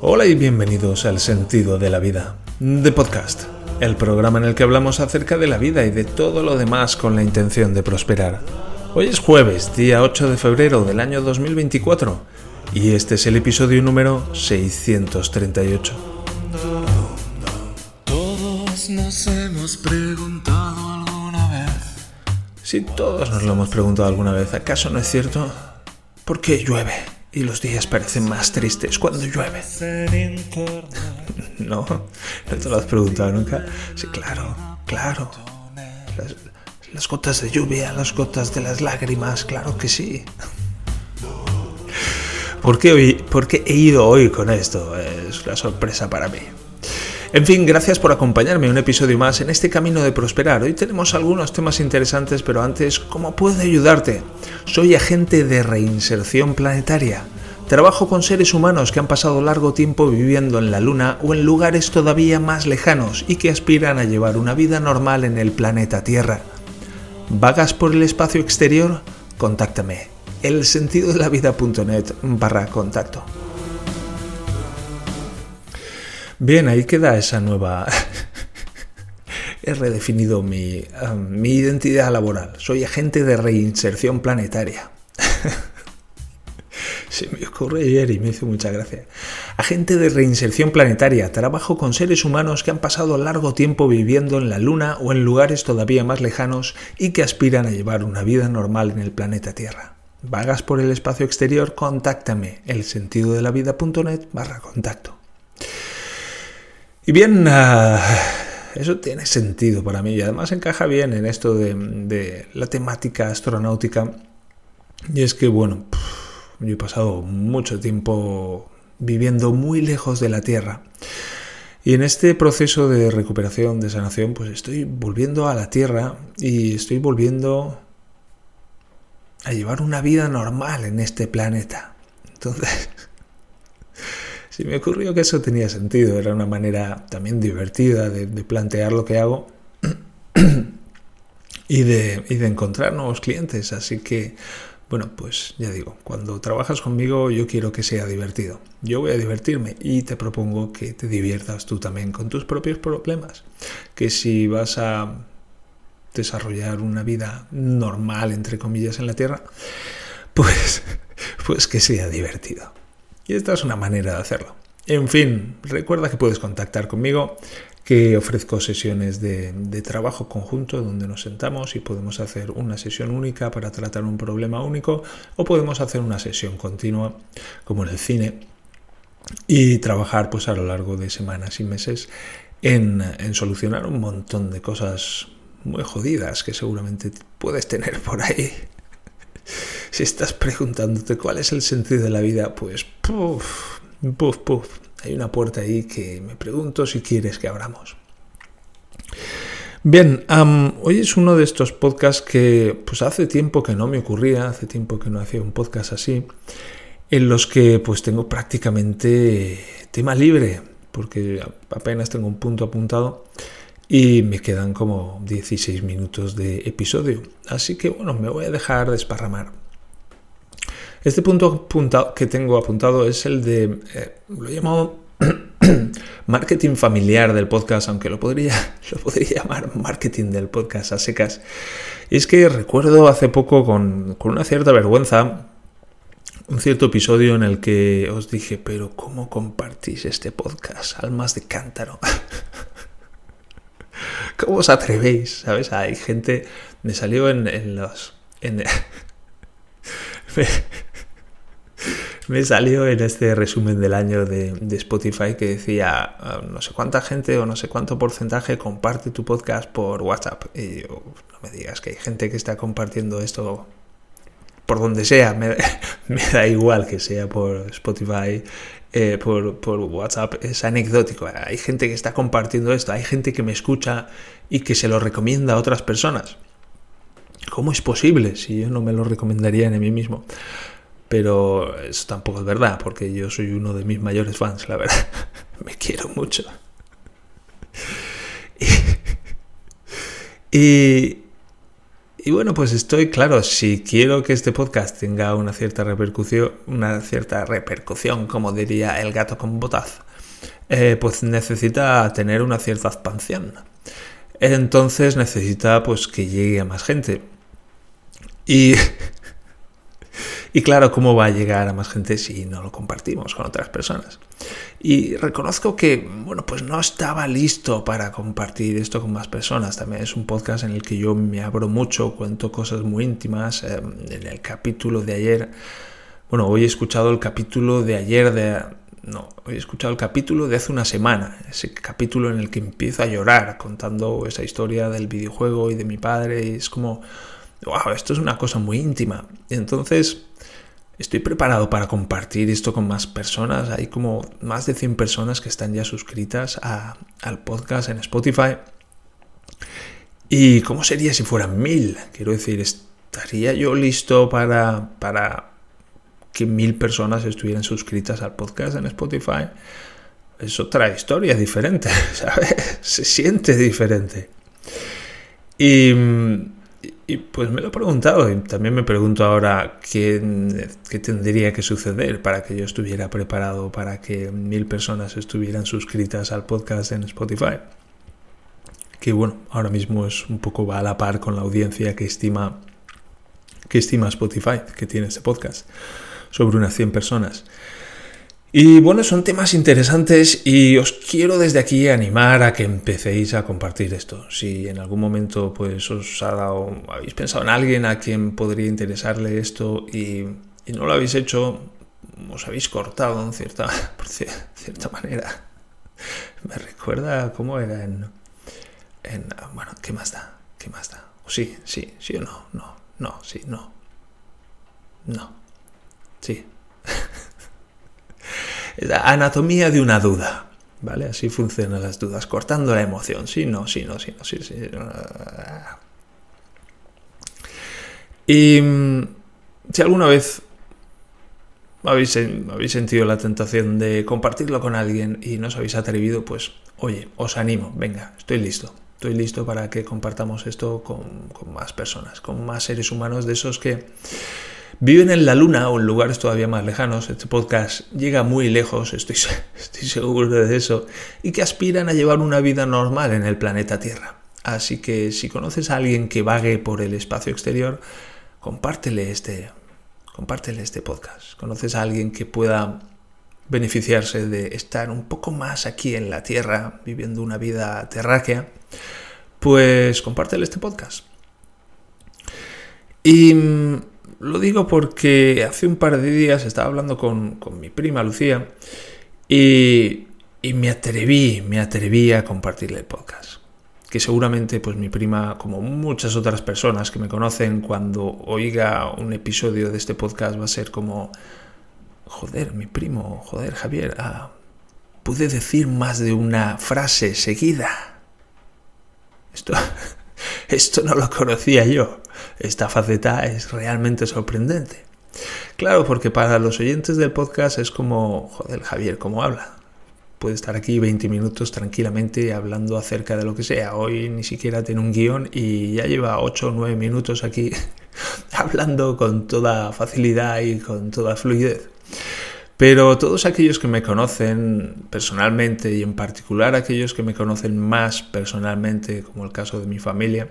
Hola y bienvenidos al Sentido de la Vida, de Podcast, el programa en el que hablamos acerca de la vida y de todo lo demás con la intención de prosperar. Hoy es jueves, día 8 de febrero del año 2024, y este es el episodio número 638. Todos nos hemos preguntado alguna vez. Si todos nos lo hemos preguntado alguna vez, ¿acaso no es cierto? ¿Por qué llueve? Y los días parecen más tristes cuando llueve. No, no te lo has preguntado nunca. Sí, claro, claro. Las, las gotas de lluvia, las gotas de las lágrimas, claro que sí. ¿Por qué, hoy, ¿Por qué he ido hoy con esto? Es una sorpresa para mí. En fin, gracias por acompañarme un episodio más en este camino de prosperar. Hoy tenemos algunos temas interesantes, pero antes, ¿cómo puedo ayudarte? Soy agente de reinserción planetaria. Trabajo con seres humanos que han pasado largo tiempo viviendo en la Luna o en lugares todavía más lejanos y que aspiran a llevar una vida normal en el planeta Tierra. ¿Vagas por el espacio exterior? Contáctame. El sentido de la vida.net barra contacto. Bien, ahí queda esa nueva... He redefinido mi, mi identidad laboral. Soy agente de reinserción planetaria. Se me ocurre ayer y me hizo mucha gracia. Agente de reinserción planetaria. Trabajo con seres humanos que han pasado largo tiempo viviendo en la Luna o en lugares todavía más lejanos y que aspiran a llevar una vida normal en el planeta Tierra. ¿Vagas por el espacio exterior? Contáctame. El sentido de la vida.net barra contacto. Y bien, uh, eso tiene sentido para mí y además encaja bien en esto de, de la temática astronáutica. Y es que, bueno, yo he pasado mucho tiempo viviendo muy lejos de la Tierra. Y en este proceso de recuperación, de sanación, pues estoy volviendo a la Tierra y estoy volviendo a llevar una vida normal en este planeta. Entonces, si me ocurrió que eso tenía sentido, era una manera también divertida de, de plantear lo que hago y de, y de encontrar nuevos clientes. Así que, bueno, pues ya digo, cuando trabajas conmigo yo quiero que sea divertido. Yo voy a divertirme y te propongo que te diviertas tú también con tus propios problemas. Que si vas a desarrollar una vida normal, entre comillas, en la Tierra, pues, pues que sea divertido. Y esta es una manera de hacerlo. En fin, recuerda que puedes contactar conmigo, que ofrezco sesiones de, trabajo conjunto donde nos sentamos y podemos hacer una sesión única para tratar un problema único o podemos hacer una sesión continua como en el cine y trabajar pues a lo largo de semanas y meses en solucionar un montón de cosas muy jodidas que seguramente puedes tener por ahí. Si estás preguntándote cuál es el sentido de la vida, pues puff, puff, puff. Hay una puerta ahí que me pregunto si quieres que abramos. Bien, hoy es uno de estos podcasts que pues hace tiempo que no me ocurría, hace tiempo que no hacía un podcast así, en los que pues tengo prácticamente tema libre, porque apenas tengo un punto apuntado y me quedan como 16 minutos de episodio. Así que bueno, me voy a dejar desparramar. Este punto que tengo apuntado es el de, eh, lo llamo marketing familiar del podcast, aunque lo podría, lo podría llamar marketing del podcast a secas. Y es que recuerdo hace poco con, con una cierta vergüenza un cierto episodio en el que os dije, pero ¿cómo compartís este podcast? Almas de cántaro. ¿Cómo os atrevéis? ¿Sabes? Hay gente. Me salió en, los. Me, salió en este resumen del año de, Spotify que decía uh, no sé cuánta gente o no sé cuánto porcentaje comparte tu podcast por WhatsApp. Y yo, no me digas que hay gente que está compartiendo esto por donde sea, me da igual que sea por Spotify, eh, por, WhatsApp, es anecdótico. Hay gente que está compartiendo esto, hay gente que me escucha y que se lo recomienda a otras personas. ¿Cómo es posible si yo no me lo recomendaría a mí mismo? Pero eso tampoco es verdad, porque yo soy uno de mis mayores fans, la verdad. me quiero mucho. y y bueno, pues estoy claro, si quiero que este podcast tenga una cierta repercusión, una cierta repercusión, como diría el gato con botas, eh, pues necesita tener una cierta expansión. Entonces necesita pues que llegue a más gente. Y Y claro, ¿cómo va a llegar a más gente si no lo compartimos con otras personas? Y reconozco que, bueno, pues no estaba listo para compartir esto con más personas. También es un podcast en el que yo me abro mucho, cuento cosas muy íntimas. Em, en el capítulo de ayer, bueno, hoy he escuchado el capítulo de ayer de... No, hoy he escuchado el capítulo de hace una semana, ese capítulo en el que empiezo a llorar contando esa historia del videojuego y de mi padre y es como, wow, esto es una cosa muy íntima. Entonces, estoy preparado para compartir esto con más personas. Hay como más de 100 personas que están ya suscritas al podcast en Spotify. ¿Y cómo sería si fueran mil? Quiero decir, ¿estaría yo listo para, para que mil personas estuvieran suscritas al podcast en Spotify? Es otra historia diferente, ¿sabes? Se siente diferente. Y y pues me lo he preguntado y también me pregunto ahora qué, qué, tendría que suceder para que yo estuviera preparado para que mil personas estuvieran suscritas al podcast en Spotify. Que bueno, ahora mismo es un poco va a la par con la audiencia que estima, que estima Spotify, que tiene este podcast, sobre unas 100 personas. Y bueno, son temas interesantes y os quiero desde aquí animar a que empecéis a compartir esto. Si en algún momento pues os ha dado, habéis pensado en alguien a quien podría interesarle esto y, no lo habéis hecho, os habéis cortado en cierta, por cierta manera. Me recuerda cómo era en, en, bueno, ¿qué más da? ¿Qué más da? Sí, sí, sí o no, no, no, sí, no. No. Sí. Anatomía de una duda. ¿Vale? Así funcionan las dudas, cortando la emoción. Sí, no, sí, no, sí, no, sí, sí. Y mm, si alguna vez habéis, habéis sentido la tentación de compartirlo con alguien y no os habéis atrevido, pues oye, os animo, venga, estoy listo. Estoy listo para que compartamos esto con, con más personas, con más seres humanos de esos que Viven en la Luna o en lugares todavía más lejanos, este podcast llega muy lejos, estoy, estoy seguro de eso, y que aspiran a llevar una vida normal en el planeta Tierra. Así que si conoces a alguien que vague por el espacio exterior, compártele este, compártele este podcast. Conoces a alguien que pueda beneficiarse de estar un poco más aquí en la Tierra, viviendo una vida terráquea, pues compártele este podcast. Y lo digo porque hace un par de días estaba hablando con, mi prima Lucía y, me atreví, me atreví a compartirle el podcast. Que seguramente pues mi prima, como muchas otras personas que me conocen, cuando oiga un episodio de este podcast va a ser como, joder, mi primo, joder, Javier, ah, pude decir más de una frase seguida. Esto, esto no lo conocía yo. Esta faceta es realmente sorprendente. Claro, porque para los oyentes del podcast es como, joder, Javier, ¿cómo habla? Puede estar aquí 20 minutos tranquilamente hablando acerca de lo que sea. Hoy ni siquiera tiene un guion y ya lleva 8 o 9 minutos aquí hablando con toda facilidad y con toda fluidez. Pero todos aquellos que me conocen personalmente y en particular aquellos que me conocen más personalmente, como el caso de mi familia,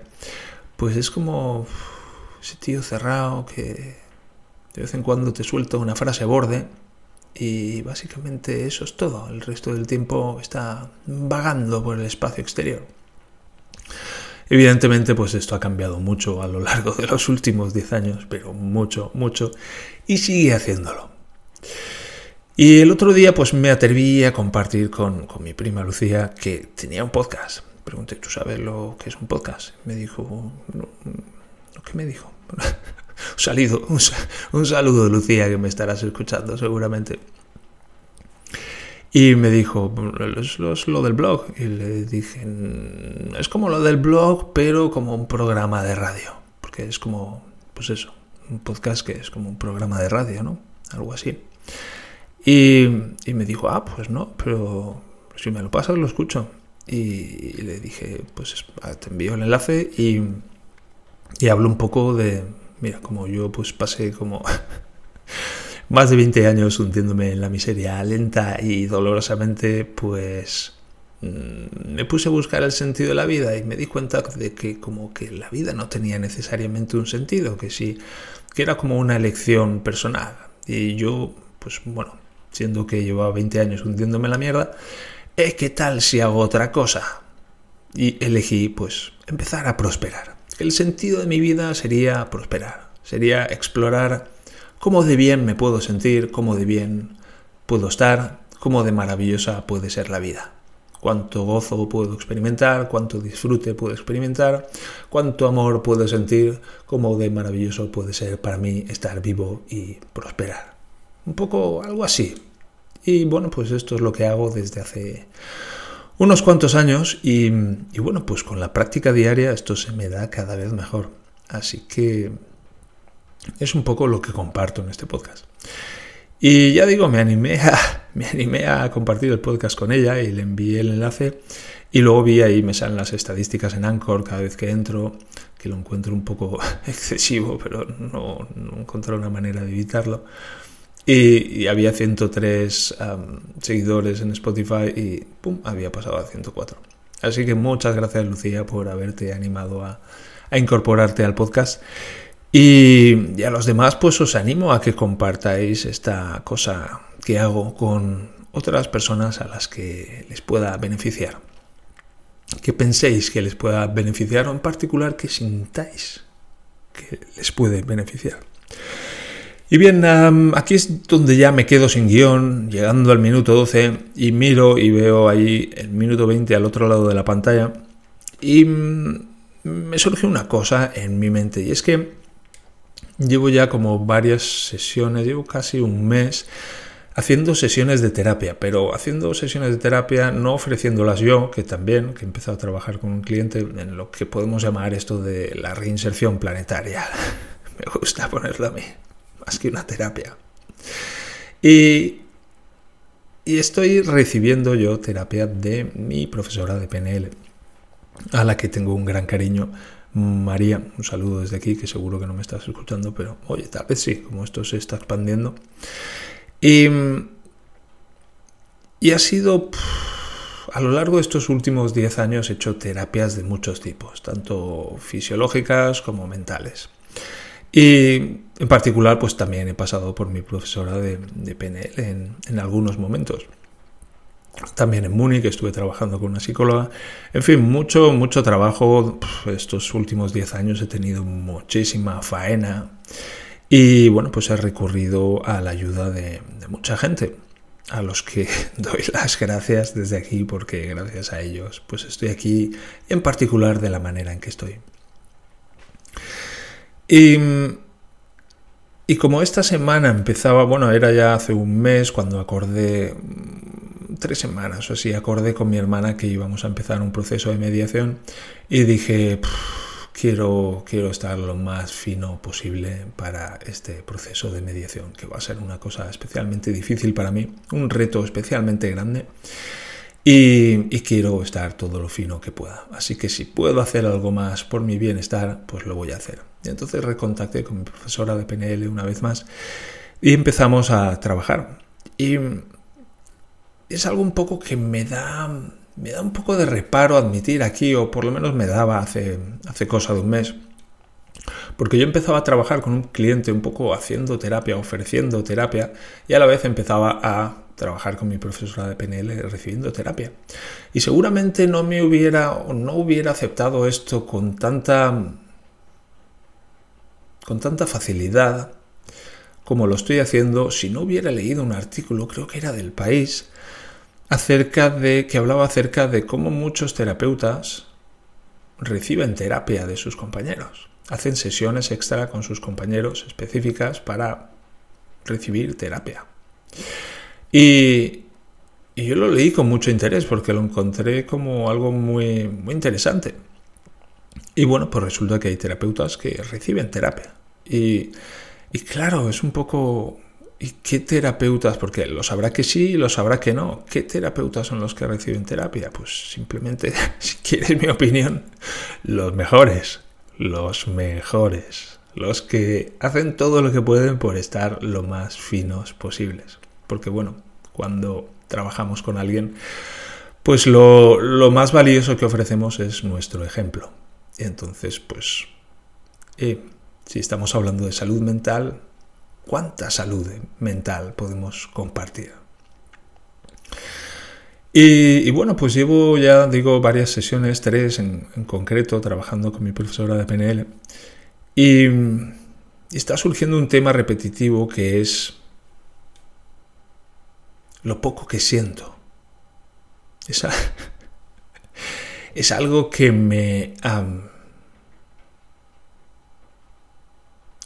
pues es como ese tío cerrado que de vez en cuando te suelta una frase borde y básicamente eso es todo. El resto del tiempo está vagando por el espacio exterior. Evidentemente, pues esto ha cambiado mucho a lo largo de los últimos 10 años, pero mucho, mucho, y sigue haciéndolo. Y el otro día pues me atreví a compartir con, mi prima Lucía que tenía un podcast. Pregunté, ¿tú sabes lo que es un podcast? Me dijo, ¿qué me dijo? un, saludo, un, saludo, Lucía, que me estarás escuchando seguramente. Y me dijo, es, es, lo del blog. Y le dije, es como lo del blog, pero como un programa de radio. Porque es como, pues eso, un podcast que es como un programa de radio, ¿no? Algo así. Y, me dijo, ah, pues no, pero si me lo pasas lo escucho. Y, le dije, pues ah, te envío el enlace y, Y hablo un poco de, mira, como yo pues pasé como más de 20 años hundiéndome en la miseria lenta y dolorosamente, pues mm, me puse a buscar el sentido de la vida y me di cuenta de que como que la vida no tenía necesariamente un sentido, que sí, que era como una elección personal. Y yo, pues bueno, siendo que llevaba 20 años hundiéndome en la mierda, ¿eh, ¿qué tal si hago otra cosa? Y elegí, pues, empezar a prosperar. El sentido de mi vida sería prosperar, sería explorar cómo de bien me puedo sentir, cómo de bien puedo estar, cómo de maravillosa puede ser la vida. Cuánto gozo puedo experimentar, cuánto disfrute puedo experimentar, cuánto amor puedo sentir, cómo de maravilloso puede ser para mí estar vivo y prosperar. Un poco algo así. Y bueno, pues esto es lo que hago desde hace unos cuantos años y, bueno, pues con la práctica diaria esto se me da cada vez mejor. Así que es un poco lo que comparto en este podcast. Y ya digo, me animé a, me animé a compartir el podcast con ella y le envié el enlace. Y luego vi ahí, me salen las estadísticas en Anchor cada vez que entro, que lo encuentro un poco excesivo, pero no, no encontré una manera de evitarlo. Y, había 103 seguidores en Spotify y ¡pum! había pasado a 104. Así que muchas gracias Lucía por haberte animado a, incorporarte al podcast. Y, a los demás, pues os animo a que compartáis esta cosa que hago con otras personas a las que les pueda beneficiar. Que penséis que les pueda beneficiar o en particular que sintáis que les puede beneficiar. Y bien, aquí es donde ya me quedo sin guion, llegando al minuto 12 y miro y veo ahí el minuto 20 al otro lado de la pantalla y mm, me surge una cosa en mi mente y es que Llevo ya como varias sesiones, llevo casi un mes haciendo sesiones de terapia, pero haciendo sesiones de terapia no ofreciéndolas yo, que también, que he empezado a trabajar con un cliente en lo que podemos llamar esto de la reinserción planetaria. Me gusta ponerlo a mí, más que una terapia. Y, y estoy recibiendo yo terapia de mi profesora de PNL, a la que tengo un gran cariño María, un saludo desde aquí, que seguro que no me estás escuchando, pero oye, tal vez sí, como esto se está expandiendo. Y, y ha sido, a lo largo de estos últimos 10 años, he hecho terapias de muchos tipos, tanto fisiológicas como mentales. Y en particular, pues también he pasado por mi profesora de, PNL en, en algunos momentos. También en Múnich estuve trabajando con una psicóloga. En fin, mucho, mucho trabajo. Estos últimos 10 años he tenido muchísima faena. Y bueno, pues he recurrido a la ayuda de, mucha gente, a los que doy las gracias desde aquí, porque gracias a ellos pues estoy aquí, en particular de la manera en que estoy. Y, y como esta semana empezaba, bueno, era ya hace un mes cuando acordé tres semanas o así acordé con mi hermana que íbamos a empezar un proceso de mediación y dije, quiero, quiero estar lo más fino posible para este proceso de mediación, que va a ser una cosa especialmente difícil para mí, un reto especialmente grande. Y, quiero estar todo lo fino que pueda. Así que si puedo hacer algo más por mi bienestar, pues lo voy a hacer. Y entonces recontacté con mi profesora de PNL una vez más y empezamos a trabajar. Y es algo un poco que me da, me da un poco de reparo admitir aquí, o por lo menos me daba hace, hace cosa de un mes. Porque yo empezaba a trabajar con un cliente un poco haciendo terapia, ofreciendo terapia, y a la vez empezaba a trabajar con mi profesora de PNL recibiendo terapia. Y seguramente no me hubiera o no hubiera aceptado esto con tanta con tanta facilidad como lo estoy haciendo si no hubiera leído un artículo, creo que era del país, acerca de que hablaba acerca de cómo muchos terapeutas reciben terapia de sus compañeros. Hacen sesiones extra con sus compañeros específicas para recibir terapia. Y, yo lo leí con mucho interés porque lo encontré como algo muy, muy interesante. Y bueno, pues resulta que hay terapeutas que reciben terapia. Y, y claro, es un poco ¿Y qué terapeutas? Porque lo sabrá que sí y lo sabrá que no. ¿Qué terapeutas son los que reciben terapia? Pues simplemente, si quieres mi opinión, los mejores. los mejores, los que hacen todo lo que pueden por estar lo más finos posibles. Porque bueno, cuando trabajamos con alguien, pues lo, lo más valioso que ofrecemos es nuestro ejemplo. Entonces, pues, eh, si estamos hablando de salud mental, ¿cuánta salud mental podemos compartir? Y, bueno, pues llevo ya, digo, varias sesiones, tres en, concreto, trabajando con mi profesora de PNL. Y, está surgiendo un tema repetitivo que es lo poco que siento. Es, es algo que me,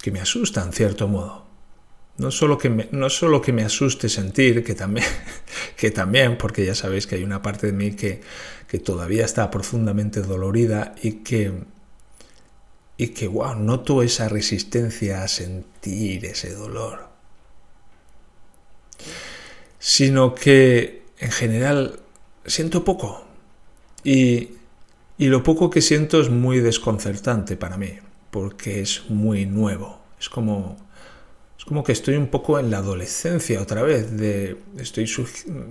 que me asusta en cierto modo. No solo que me, no solo que me asuste sentir, que también, que también, porque ya sabéis que hay una parte de mí que, que todavía está profundamente dolorida y que, y que, wow, noto esa resistencia a sentir ese dolor. Sino que en general siento poco y, y lo poco que siento es muy desconcertante para mí, porque es muy nuevo. Es como es como que estoy un poco en la adolescencia otra vez. De, estoy,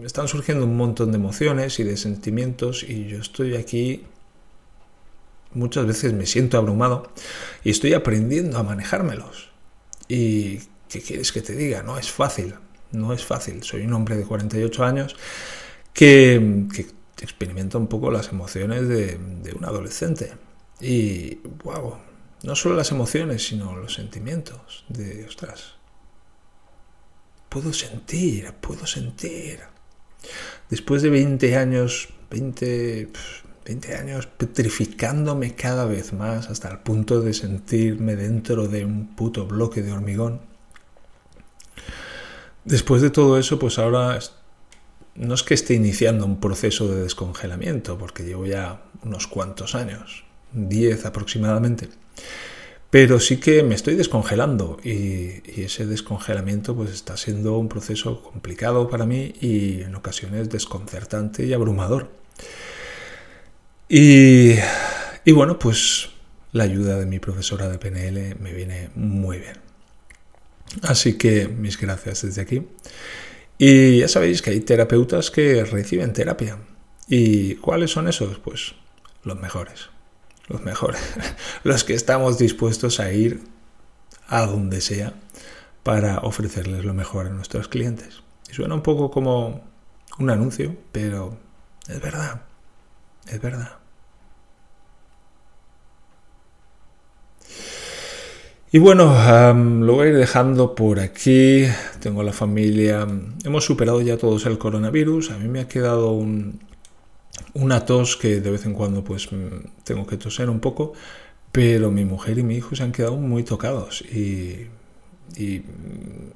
están surgiendo un montón de emociones y de sentimientos y yo estoy aquí. Muchas veces me siento abrumado y estoy aprendiendo a manejármelos. ¿Y qué quieres que te diga? No es fácil, no es fácil. Soy un hombre de 48 años que, experimenta un poco las emociones de, de un adolescente. Y, wow, no solo las emociones, sino los sentimientos de, ostras, puedo sentir, puedo sentir. Después de 20 años, 20, 20 años petrificándome cada vez más hasta el punto de sentirme dentro de un puto bloque de hormigón. Después de todo eso, pues ahora no es que esté iniciando un proceso de descongelamiento, porque llevo ya unos cuantos años, 10 aproximadamente. Pero sí que me estoy descongelando y, ese descongelamiento pues está siendo un proceso complicado para mí y en ocasiones desconcertante y abrumador. Y, y bueno, pues la ayuda de mi profesora de PNL me viene muy bien. Así que mis gracias desde aquí. Y ya sabéis que hay terapeutas que reciben terapia. ¿Y cuáles son esos? Pues los mejores los mejores, los que estamos dispuestos a ir a donde sea para ofrecerles lo mejor a nuestros clientes. Y suena un poco como un anuncio, pero es verdad, es verdad. Y bueno, lo voy a ir dejando por aquí. Tengo la familia. Hemos superado ya todos el coronavirus. A mí me ha quedado un, una tos que de vez en cuando pues mm, tengo que toser un poco, pero mi mujer y mi hijo se han quedado muy tocados y,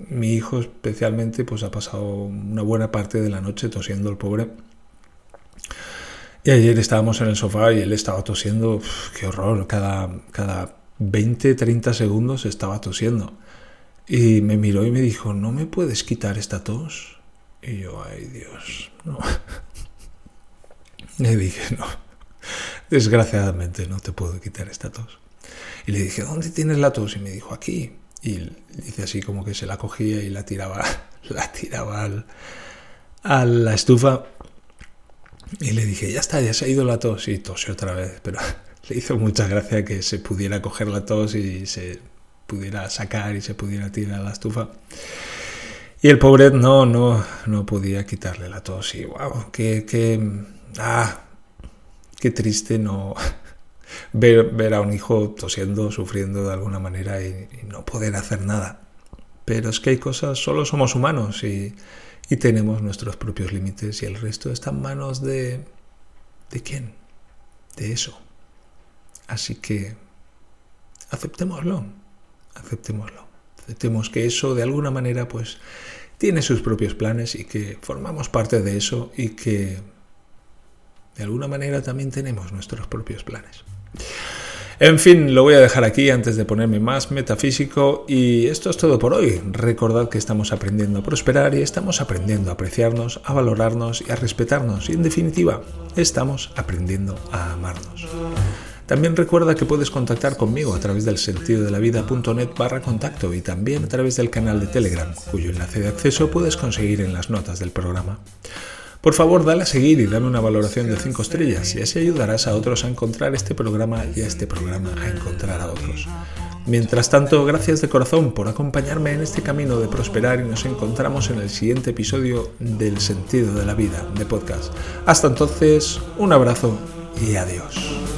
mi hijo especialmente pues ha pasado una buena parte de la noche tosiendo el pobre. Y ayer estábamos en el sofá y él estaba tosiendo, qué horror, cada, cada 20, 30 segundos estaba tosiendo. Y me miró y me dijo, ¿no me puedes quitar esta tos? Y yo, ay Dios, no. Le dije, no, desgraciadamente no te puedo quitar esta tos. Y le dije, ¿dónde tienes la tos? Y me dijo, aquí. Y dice así como que se la cogía y la tiraba, la tiraba al, a la estufa. Y le dije, ya está, ya se ha ido la tos. Y tosió otra vez, pero le hizo mucha gracia que se pudiera coger la tos y se pudiera sacar y se pudiera tirar a la estufa. Y el pobre no, no, no podía quitarle la tos. Y wow, qué, qué, ah, qué triste no ver, ver a un hijo tosiendo, sufriendo de alguna manera y, no poder hacer nada. Pero es que hay cosas, solo somos humanos y, y tenemos nuestros propios límites y el resto está en manos de... ¿De quién? De eso. Así que aceptémoslo, aceptémoslo. Aceptemos que eso de alguna manera pues tiene sus propios planes y que formamos parte de eso y que de alguna manera también tenemos nuestros propios planes. En fin, lo voy a dejar aquí antes de ponerme más metafísico y esto es todo por hoy. Recordad que estamos aprendiendo a prosperar y estamos aprendiendo a apreciarnos, a valorarnos y a respetarnos y en definitiva, estamos aprendiendo a amarnos. También recuerda que puedes contactar conmigo a través del sentido de la vida.net barra contacto y también a través del canal de Telegram, cuyo enlace de acceso puedes conseguir en las notas del programa. Por favor, dale a seguir y dame una valoración de 5 estrellas y así ayudarás a otros a encontrar este programa y a este programa a encontrar a otros. Mientras tanto, gracias de corazón por acompañarme en este camino de prosperar y nos encontramos en el siguiente episodio del Sentido de la Vida de podcast. Hasta entonces, un abrazo y adiós.